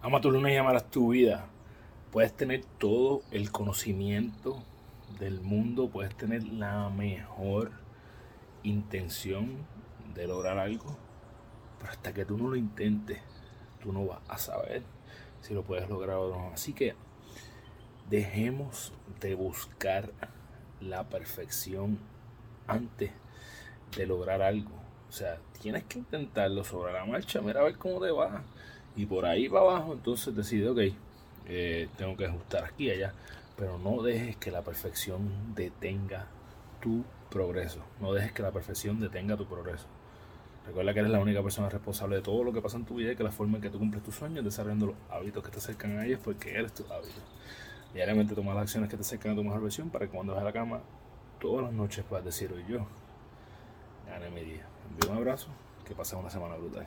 Ama tu luna y amarás tu vida. Puedes tener todo el conocimiento del mundo, puedes tener la mejor intención de lograr algo, pero hasta que tú no lo intentes, tú no vas a saber si lo puedes lograr o no. Así que dejemos de buscar la perfección antes de lograr algo. O sea, tienes que intentarlo sobre la marcha, mira a ver cómo te va y por ahí para abajo entonces decide, ok, eh, tengo que ajustar aquí y allá, pero no dejes que la perfección detenga tu progreso, no dejes que la perfección detenga tu progreso. Recuerda que eres la única persona responsable de todo lo que pasa en tu vida y que la forma en que tú cumples tus sueños, desarrollando los hábitos que te acercan a ellos, porque eres tu hábito. Diariamente toma las acciones que te acercan a tu mejor versión para que cuando vas a la cama, todas las noches puedas decir hoy yo, gané mi día. Envío un abrazo, que pases una semana brutal.